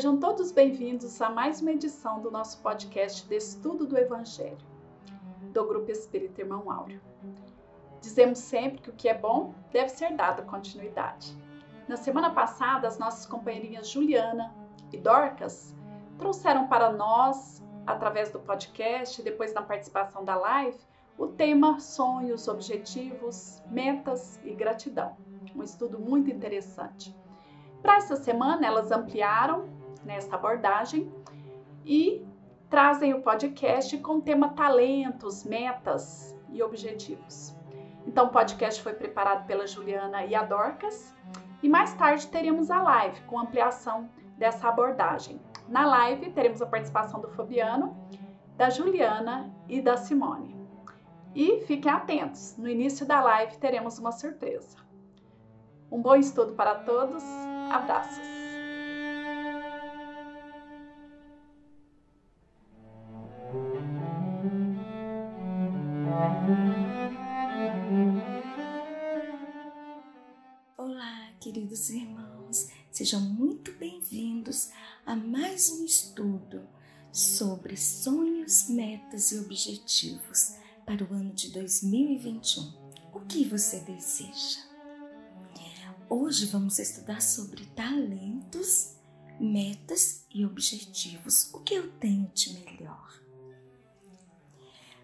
Sejam todos bem-vindos a mais uma edição do nosso podcast de estudo do Evangelho, do Grupo Espírita Irmão Áureo. Dizemos sempre que o que é bom deve ser dado continuidade. Na semana passada, as nossas companheirinhas Juliana e Dorcas trouxeram para nós, através do podcast e depois na participação da live, o tema sonhos, objetivos, metas e gratidão. Um estudo muito interessante. Para essa semana, elas ampliaram nessa abordagem e trazem o podcast com tema talentos, metas e objetivos. Então, o podcast foi preparado pela Juliana e a Dorcas e mais tarde teremos a live com ampliação dessa abordagem. Na live teremos a participação do Fabiano, da Juliana e da Simone. E fiquem atentos, no início da live teremos uma surpresa. Um bom estudo para todos Abraços! Sejam muito bem-vindos a mais um estudo sobre sonhos, metas e objetivos para o ano de 2021. O que você deseja? Hoje vamos estudar sobre talentos, metas e objetivos. O que eu tenho de melhor?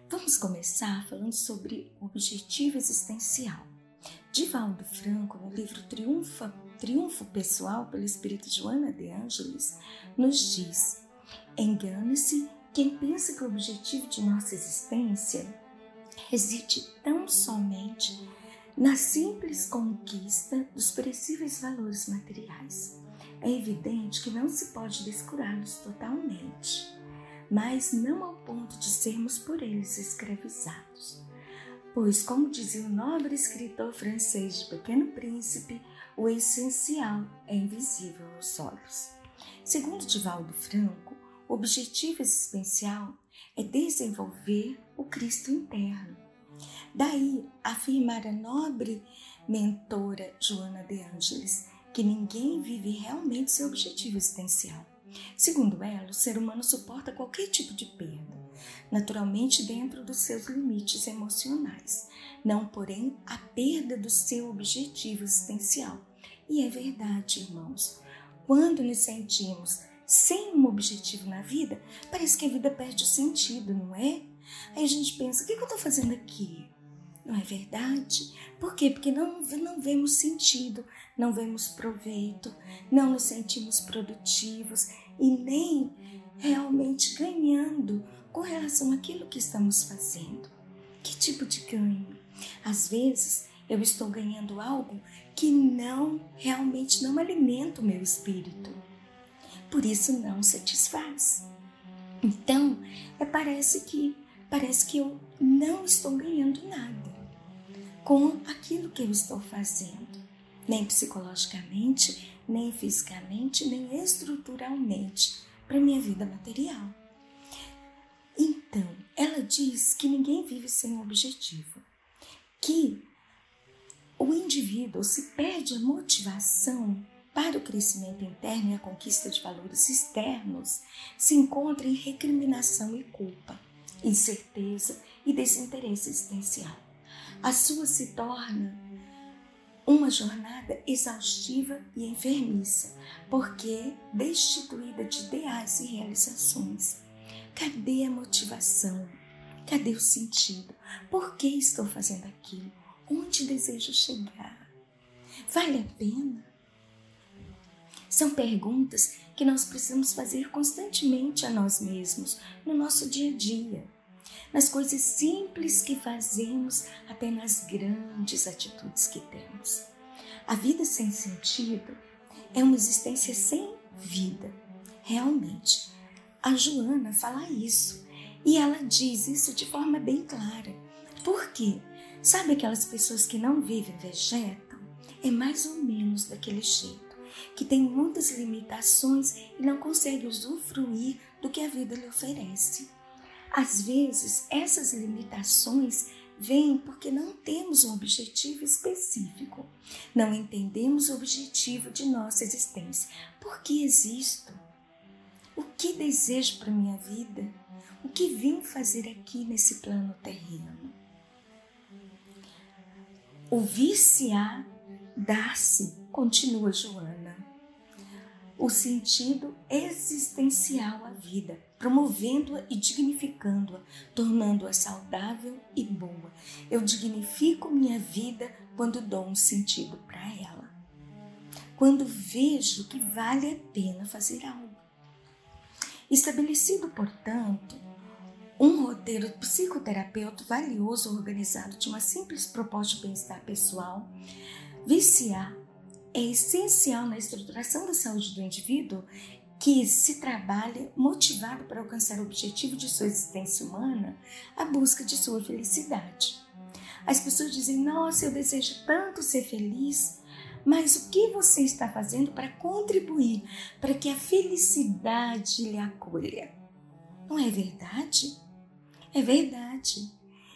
Vamos começar falando sobre o objetivo existencial. Divaldo Franco, no livro Triunfa, Triunfo Pessoal pelo Espírito Joana de Ângeles, nos diz: engane-se quem pensa que o objetivo de nossa existência reside tão somente na simples conquista dos perecíveis valores materiais. É evidente que não se pode descurá-los totalmente, mas não ao ponto de sermos por eles escravizados. Pois, como dizia o nobre escritor francês de Pequeno Príncipe, o essencial é invisível aos olhos. Segundo Divaldo Franco, o objetivo existencial é desenvolver o Cristo interno, Daí afirmar a nobre mentora Joana de Ângeles que ninguém vive realmente seu objetivo existencial. Segundo ela, o ser humano suporta qualquer tipo de perda, naturalmente dentro dos seus limites emocionais, não, porém, a perda do seu objetivo existencial. E é verdade, irmãos. Quando nos sentimos sem um objetivo na vida, parece que a vida perde o sentido, não é? Aí a gente pensa: o que eu estou fazendo aqui? Não é verdade? Por quê? Porque não, não vemos sentido, não vemos proveito, não nos sentimos produtivos e nem realmente ganhando com relação àquilo que estamos fazendo. Que tipo de ganho? Às vezes eu estou ganhando algo que não realmente não alimenta o meu espírito. Por isso não satisfaz. Então, é, parece que parece que eu não estou ganhando nada com aquilo que eu estou fazendo, nem psicologicamente, nem fisicamente, nem estruturalmente para minha vida material. Então, ela diz que ninguém vive sem um objetivo, que o indivíduo se perde a motivação para o crescimento interno e a conquista de valores externos, se encontra em recriminação e culpa, incerteza e desinteresse existencial a sua se torna uma jornada exaustiva e enfermiça, porque destituída de ideais e realizações. Cadê a motivação? Cadê o sentido? Por que estou fazendo aquilo? Onde desejo chegar? Vale a pena? São perguntas que nós precisamos fazer constantemente a nós mesmos no nosso dia a dia nas coisas simples que fazemos, até nas grandes atitudes que temos. A vida sem sentido é uma existência sem vida. Realmente, a Joana fala isso e ela diz isso de forma bem clara. Por quê? Sabe aquelas pessoas que não vivem, vegetam? É mais ou menos daquele jeito, que tem muitas limitações e não consegue usufruir do que a vida lhe oferece. Às vezes, essas limitações vem porque não temos um objetivo específico. Não entendemos o objetivo de nossa existência. Por que existo? O que desejo para minha vida? O que vim fazer aqui nesse plano terreno? O viciar dar-se, continua Joana, o sentido existencial à vida, promovendo-a e dignificando-a, tornando-a saudável e boa. Eu dignifico minha vida quando dou um sentido para ela. Quando vejo que vale a pena fazer algo. Estabelecido, portanto, um roteiro psicoterapeuta valioso organizado de uma simples proposta de bem-estar pessoal, viciar é essencial na estruturação da saúde do indivíduo que se trabalha motivado para alcançar o objetivo de sua existência humana, a busca de sua felicidade. As pessoas dizem: Nossa, eu desejo tanto ser feliz, mas o que você está fazendo para contribuir para que a felicidade lhe acolha? Não é verdade? É verdade.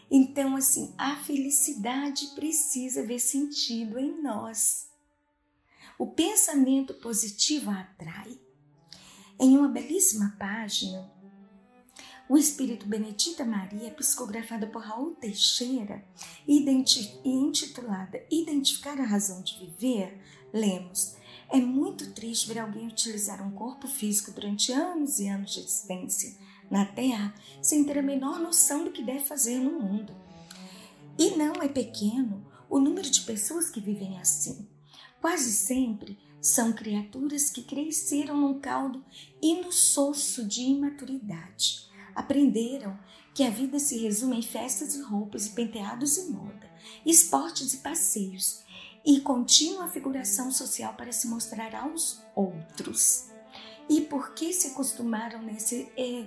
Então, assim, a felicidade precisa ver sentido em nós. O pensamento positivo a atrai. Em uma belíssima página, o Espírito Benedita Maria, psicografada por Raul Teixeira e intitulada Identificar a Razão de Viver, lemos: É muito triste ver alguém utilizar um corpo físico durante anos e anos de existência na Terra sem ter a menor noção do que deve fazer no mundo. E não é pequeno o número de pessoas que vivem assim. Quase sempre são criaturas que cresceram num caldo inussosso de imaturidade. Aprenderam que a vida se resume em festas e roupas e penteados e moda, esportes e passeios, e contínua figuração social para se mostrar aos outros. E porque se acostumaram nessa é,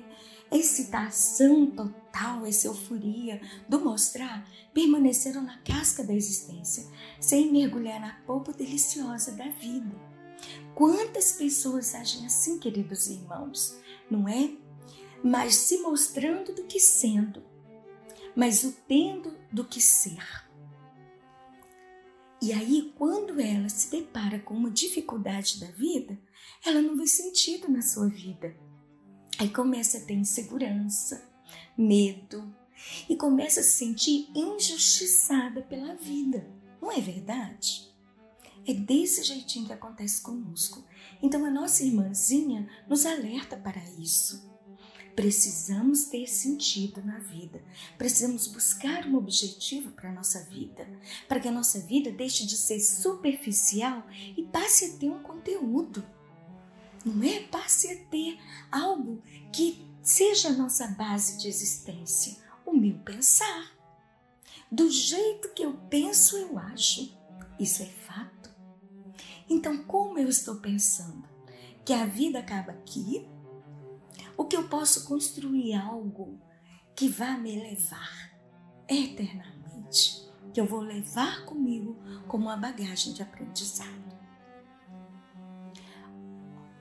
excitação total, essa euforia do mostrar, permaneceram na casca da existência, sem mergulhar na polpa deliciosa da vida. Quantas pessoas agem assim, queridos irmãos, não é? Mais se mostrando do que sendo, mas o tendo do que ser. E aí, quando ela se depara com uma dificuldade da vida, ela não vê sentido na sua vida. Aí começa a ter insegurança, medo e começa a se sentir injustiçada pela vida. Não é verdade? É desse jeitinho que acontece conosco. Então a nossa irmãzinha nos alerta para isso. Precisamos ter sentido na vida. Precisamos buscar um objetivo para a nossa vida, para que a nossa vida deixe de ser superficial e passe a ter um conteúdo. Não é? Passe a ter algo que seja a nossa base de existência, o meu pensar. Do jeito que eu penso, eu acho. Isso é fato. Então, como eu estou pensando? Que a vida acaba aqui? Ou que eu posso construir algo que vá me levar eternamente? Que eu vou levar comigo como uma bagagem de aprendizado.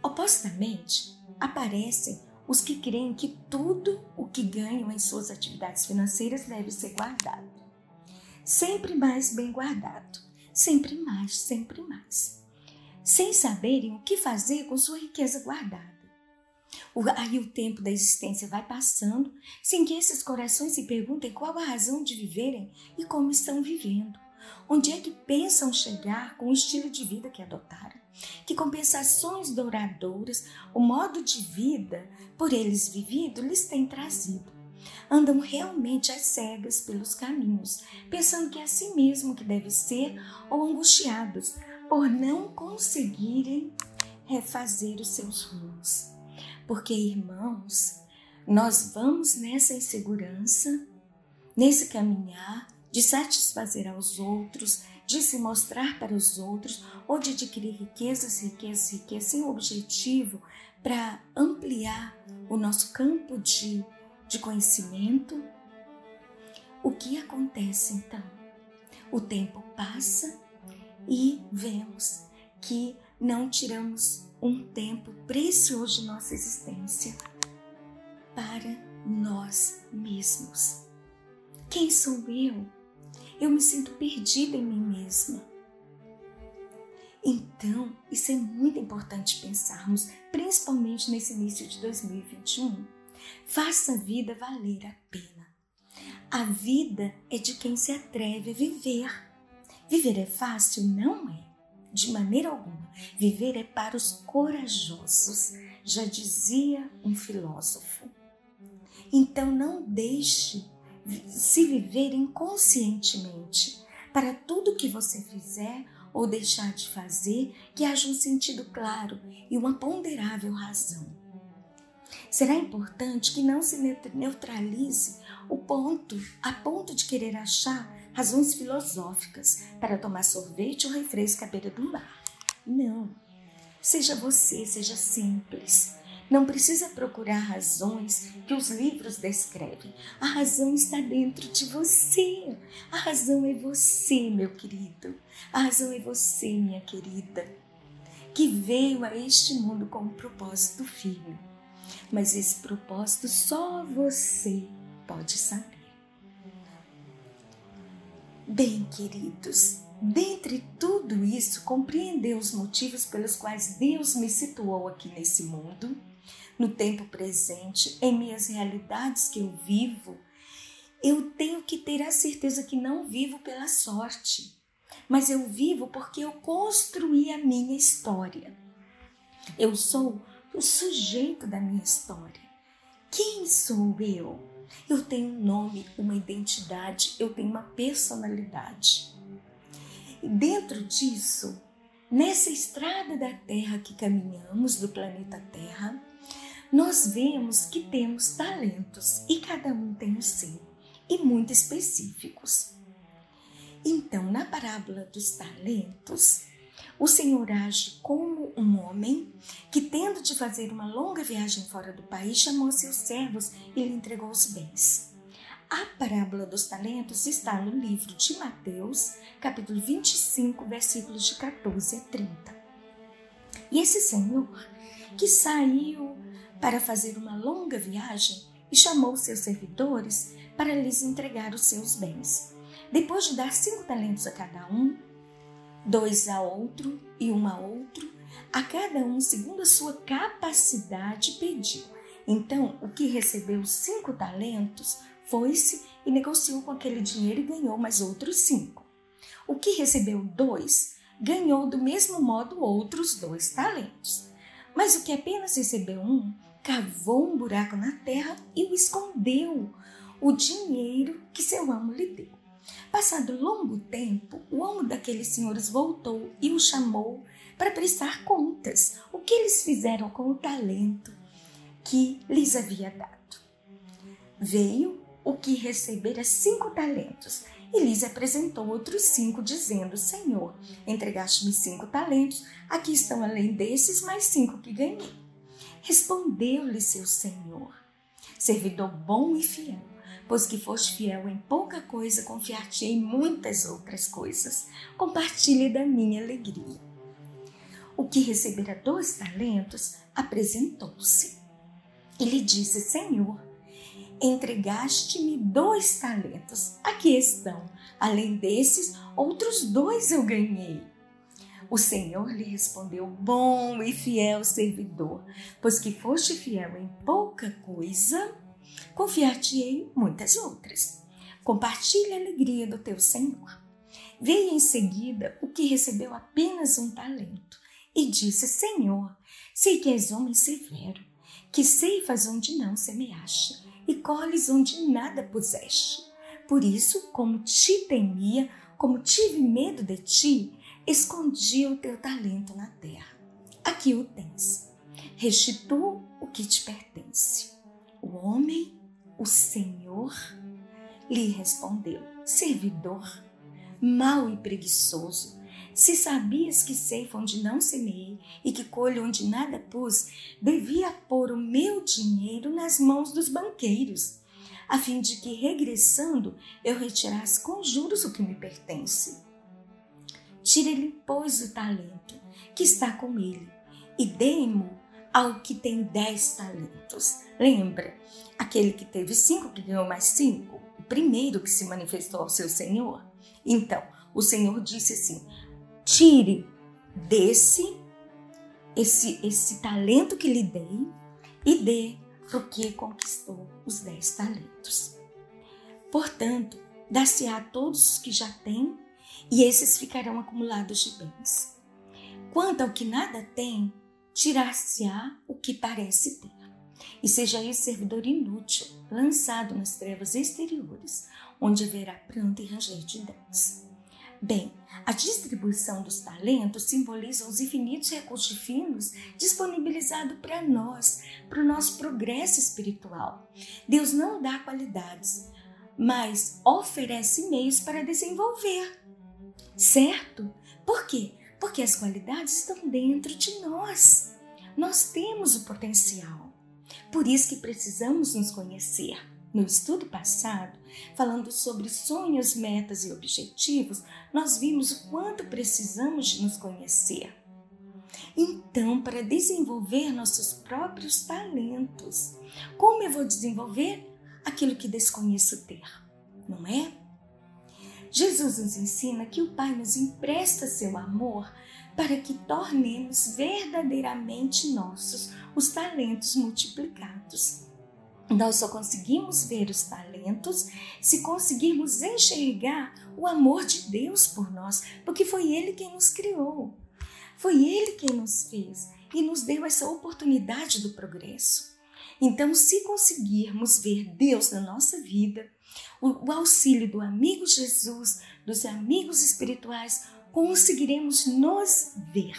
Opostamente, aparecem os que creem que tudo o que ganham em suas atividades financeiras deve ser guardado. Sempre mais bem guardado, sempre mais, sempre mais. Sem saberem o que fazer com sua riqueza guardada. Aí o tempo da existência vai passando sem que esses corações se perguntem qual a razão de viverem e como estão vivendo. Onde é que pensam chegar com o estilo de vida que adotaram? Que compensações douradouras o modo de vida por eles vivido lhes tem trazido? Andam realmente às cegas pelos caminhos, pensando que é assim mesmo que deve ser, ou angustiados por não conseguirem refazer os seus rumos. Porque, irmãos, nós vamos nessa insegurança, nesse caminhar, de satisfazer aos outros, de se mostrar para os outros ou de adquirir riquezas, riquezas, riquezas, sem objetivo para ampliar o nosso campo de, de conhecimento. O que acontece então? O tempo passa e vemos que não tiramos um tempo precioso de nossa existência para nós mesmos Quem sou eu? Eu me sinto perdida em mim mesma. Então, isso é muito importante pensarmos, principalmente nesse início de 2021. Faça a vida valer a pena. A vida é de quem se atreve a viver. Viver é fácil? Não é. De maneira alguma. Viver é para os corajosos, já dizia um filósofo. Então não deixe se viver inconscientemente. Para tudo que você fizer, ou deixar de fazer que haja um sentido claro e uma ponderável razão. Será importante que não se neutralize o ponto a ponto de querer achar razões filosóficas para tomar sorvete ou refresco à beira do mar. Não. Seja você, seja simples. Não precisa procurar razões que os livros descrevem. A razão está dentro de você. A razão é você, meu querido. A razão é você, minha querida, que veio a este mundo com um propósito firme. Mas esse propósito só você pode saber. Bem, queridos, dentre tudo isso, compreender os motivos pelos quais Deus me situou aqui nesse mundo no tempo presente, em minhas realidades que eu vivo, eu tenho que ter a certeza que não vivo pela sorte, mas eu vivo porque eu construí a minha história. Eu sou o sujeito da minha história. Quem sou eu? Eu tenho um nome, uma identidade, eu tenho uma personalidade. E dentro disso, nessa estrada da Terra que caminhamos, do planeta Terra, nós vemos que temos talentos e cada um tem o seu, e muito específicos. Então, na parábola dos talentos, o Senhor age como um homem que, tendo de fazer uma longa viagem fora do país, chamou seus servos e lhe entregou os bens. A parábola dos talentos está no livro de Mateus, capítulo 25, versículos de 14 a 30. E esse Senhor que saiu para fazer uma longa viagem e chamou seus servidores para lhes entregar os seus bens. Depois de dar cinco talentos a cada um, dois a outro e um a outro, a cada um segundo a sua capacidade pediu. Então, o que recebeu cinco talentos foi-se e negociou com aquele dinheiro e ganhou mais outros cinco. O que recebeu dois ganhou do mesmo modo outros dois talentos. Mas o que apenas recebeu um cavou um buraco na terra e o escondeu, o dinheiro que seu amo lhe deu. Passado longo tempo, o amo daqueles senhores voltou e o chamou para prestar contas o que eles fizeram com o talento que lhes havia dado. Veio o que recebera cinco talentos e lhes apresentou outros cinco, dizendo: Senhor, entregaste-me cinco talentos, aqui estão além desses mais cinco que ganhei. Respondeu-lhe seu senhor: Servidor bom e fiel, pois que foste fiel em pouca coisa, confiar-te em muitas outras coisas. Compartilhe da minha alegria. O que recebera dois talentos apresentou-se. Ele disse: Senhor, entregaste-me dois talentos. Aqui estão. Além desses, outros dois eu ganhei. O Senhor lhe respondeu: Bom e fiel servidor, pois que foste fiel em pouca coisa, confiar-te-ei muitas outras. Compartilhe a alegria do teu Senhor. Veio em seguida o que recebeu apenas um talento e disse: Senhor, sei que és homem severo, que ceifas onde não semeaste e colhes onde nada puseste. Por isso, como te temia, como tive medo de ti, escondi o teu talento na terra. Aqui o tens. Restitua o que te pertence. O homem, o Senhor, lhe respondeu: Servidor, mau e preguiçoso, se sabias que ceifa onde não semeei e que colho onde nada pus, devia pôr o meu dinheiro nas mãos dos banqueiros, a fim de que, regressando, eu retirasse com juros o que me pertence. Tire-lhe, pois, o talento que está com ele e dê-mo ao que tem dez talentos. Lembra? Aquele que teve cinco, que ganhou mais cinco, primeiro que se manifestou ao seu senhor? Então, o Senhor disse assim: tire desse esse, esse talento que lhe dei e dê para o que conquistou os dez talentos. Portanto, dá-se a todos os que já têm, e esses ficarão acumulados de bens. Quanto ao que nada tem, tirar-se-á o que parece ter, e seja esse servidor inútil, lançado nas trevas exteriores, onde haverá pranto e ranger de dentes. Bem, a distribuição dos talentos simboliza os infinitos recursos divinos disponibilizados para nós, para o nosso progresso espiritual. Deus não dá qualidades, mas oferece meios para desenvolver. Certo? Por quê? Porque as qualidades estão dentro de nós. Nós temos o potencial. Por isso que precisamos nos conhecer. No estudo passado, falando sobre sonhos, metas e objetivos, nós vimos o quanto precisamos de nos conhecer. Então, para desenvolver nossos próprios talentos, como eu vou desenvolver aquilo que desconheço ter? Não é? Jesus nos ensina que o Pai nos empresta seu amor para que tornemos verdadeiramente nossos os talentos multiplicados. Nós só conseguimos ver os talentos se conseguirmos enxergar o amor de Deus por nós, porque foi Ele quem nos criou, foi Ele quem nos fez e nos deu essa oportunidade do progresso. Então, se conseguirmos ver Deus na nossa vida, o, auxílio do amigo Jesus, dos amigos espirituais, conseguiremos nos ver.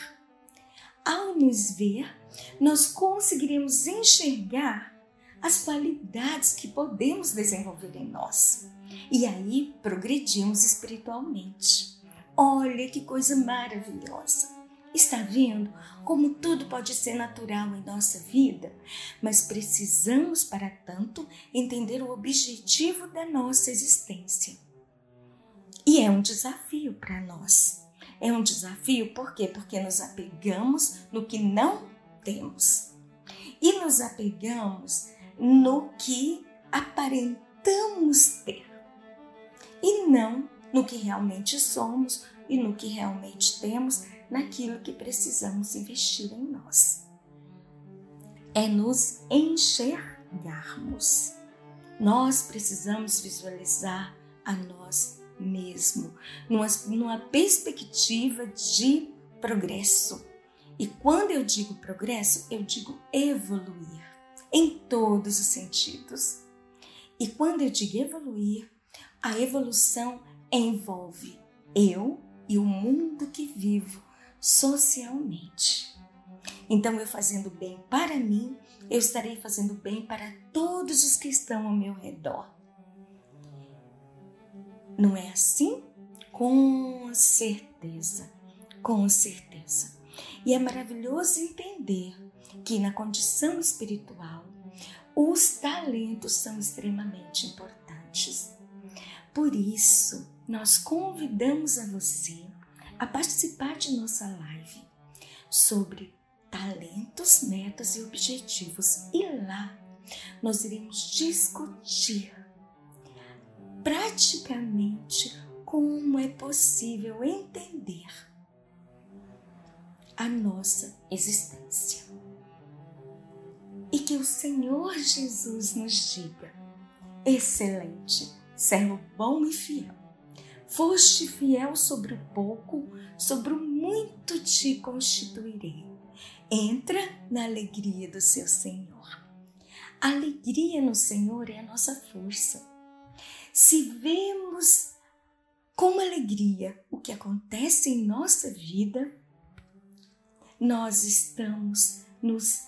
Ao nos ver, nós conseguiremos enxergar as qualidades que podemos desenvolver em nós. E aí progredimos espiritualmente. Olha que coisa maravilhosa! Está vendo como tudo pode ser natural em nossa vida? Mas precisamos, para tanto, entender o objetivo da nossa existência. E é um desafio para nós. É um desafio por quê? Porque nos apegamos no que não temos. E nos apegamos no que aparentamos ter e não no que realmente somos e no que realmente temos, naquilo que precisamos investir em nós. É nos enxergarmos. Nós precisamos visualizar a nós mesmos, numa, numa perspectiva de progresso. E quando eu digo progresso, eu digo evoluir em todos os sentidos. E quando eu digo evoluir, a evolução envolve eu e o mundo que vivo socialmente. Então, eu fazendo bem para mim, eu estarei fazendo bem para todos os que estão ao meu redor. Não é assim? Com certeza, com certeza. E é maravilhoso entender que na condição espiritual os talentos são extremamente importantes. Por isso, nós convidamos a você a participar de nossa live sobre talentos, metas e objetivos. E lá nós iremos discutir praticamente como é possível entender a nossa existência. E que o Senhor Jesus nos diga: excelente, servo bom e fiel. Foste fiel sobre o pouco, sobre o muito te constituirei. Entra na alegria do seu Senhor. A alegria no Senhor é a nossa força. Se vemos com alegria o que acontece em nossa vida, nós estamos nos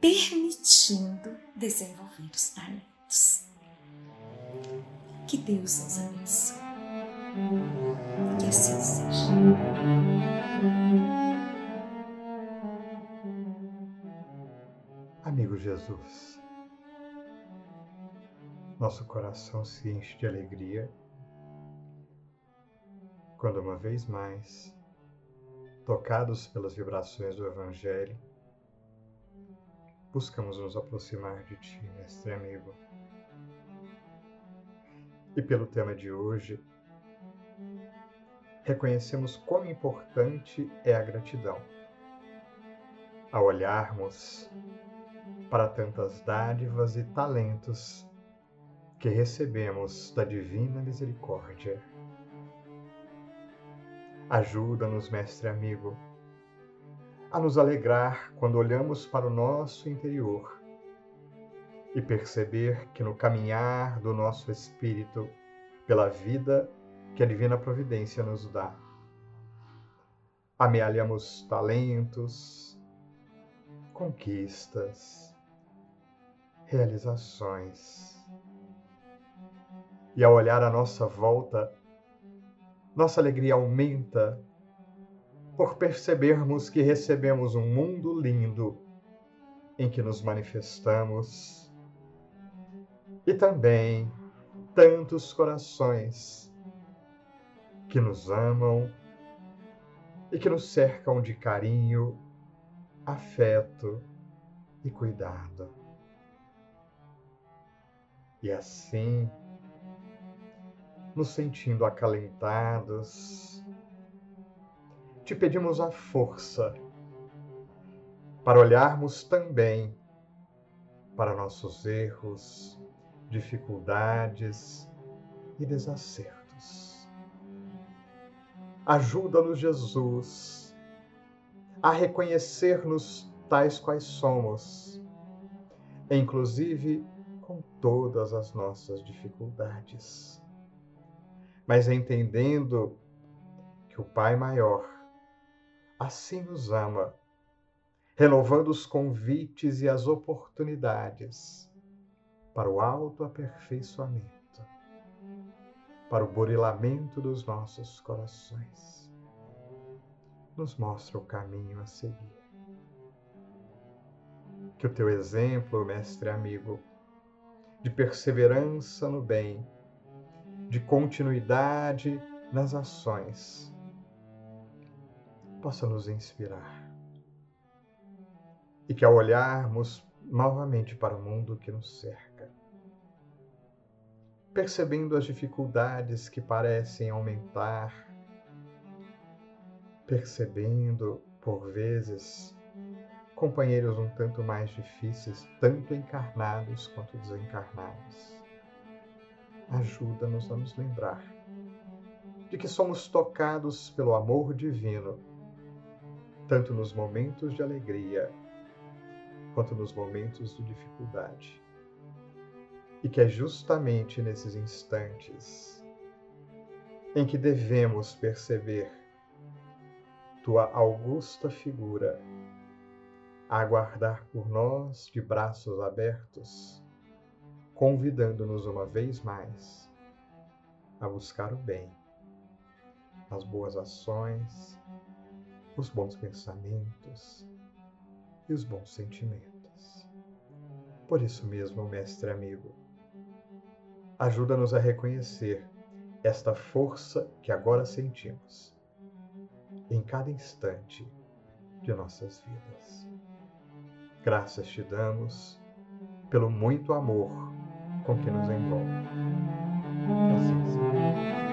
permitindo desenvolver os talentos. Que Deus nos abençoe. Que assim seja. Amigo Jesus, nosso coração se enche de alegria quando uma vez mais tocados pelas vibrações do Evangelho, buscamos nos aproximar de Ti, mestre amigo. e pelo tema de hoje, reconhecemos quão importante é a gratidão. Ao olharmos para tantas dádivas e talentos que recebemos da divina misericórdia. Ajuda-nos, mestre amigo, a nos alegrar quando olhamos para o nosso interior e perceber que no caminhar do nosso espírito pela vida que a divina providência nos dá, amealhamos talentos, conquistas, realizações. E ao olhar à nossa volta, nossa alegria aumenta por percebermos que recebemos um mundo lindo em que nos manifestamos e também tantos corações que nos amam e que nos cercam de carinho, afeto e cuidado. E assim, nos sentindo acalentados, te pedimos a força para olharmos também para nossos erros, dificuldades e desacertos. Ajuda-nos, Jesus, a reconhecer-nos tais quais somos, inclusive com todas as nossas dificuldades. Mas entendendo que o Pai Maior assim nos ama, renovando os convites e as oportunidades para o autoaperfeiçoamento, para o burilamento dos nossos corações. Nos mostra o caminho a seguir. Que o teu exemplo, mestre amigo, de perseverança no bem, de continuidade nas ações, possa nos inspirar. E que ao olharmos novamente para o mundo que nos cerca, percebendo as dificuldades que parecem aumentar, percebendo, por vezes, companheiros um tanto mais difíceis, tanto encarnados quanto desencarnados. Ajuda-nos a nos lembrar de que somos tocados pelo amor divino, tanto nos momentos de alegria quanto nos momentos de dificuldade. E que é justamente nesses instantes em que devemos perceber tua augusta figura a aguardar por nós de braços abertos, convidando-nos uma vez mais a buscar o bem, as boas ações, os bons pensamentos e os bons sentimentos. Por isso mesmo, mestre amigo, ajuda-nos a reconhecer esta força que agora sentimos em cada instante de nossas vidas. Graças te damos pelo muito amor com que nos envolve. Assim seja.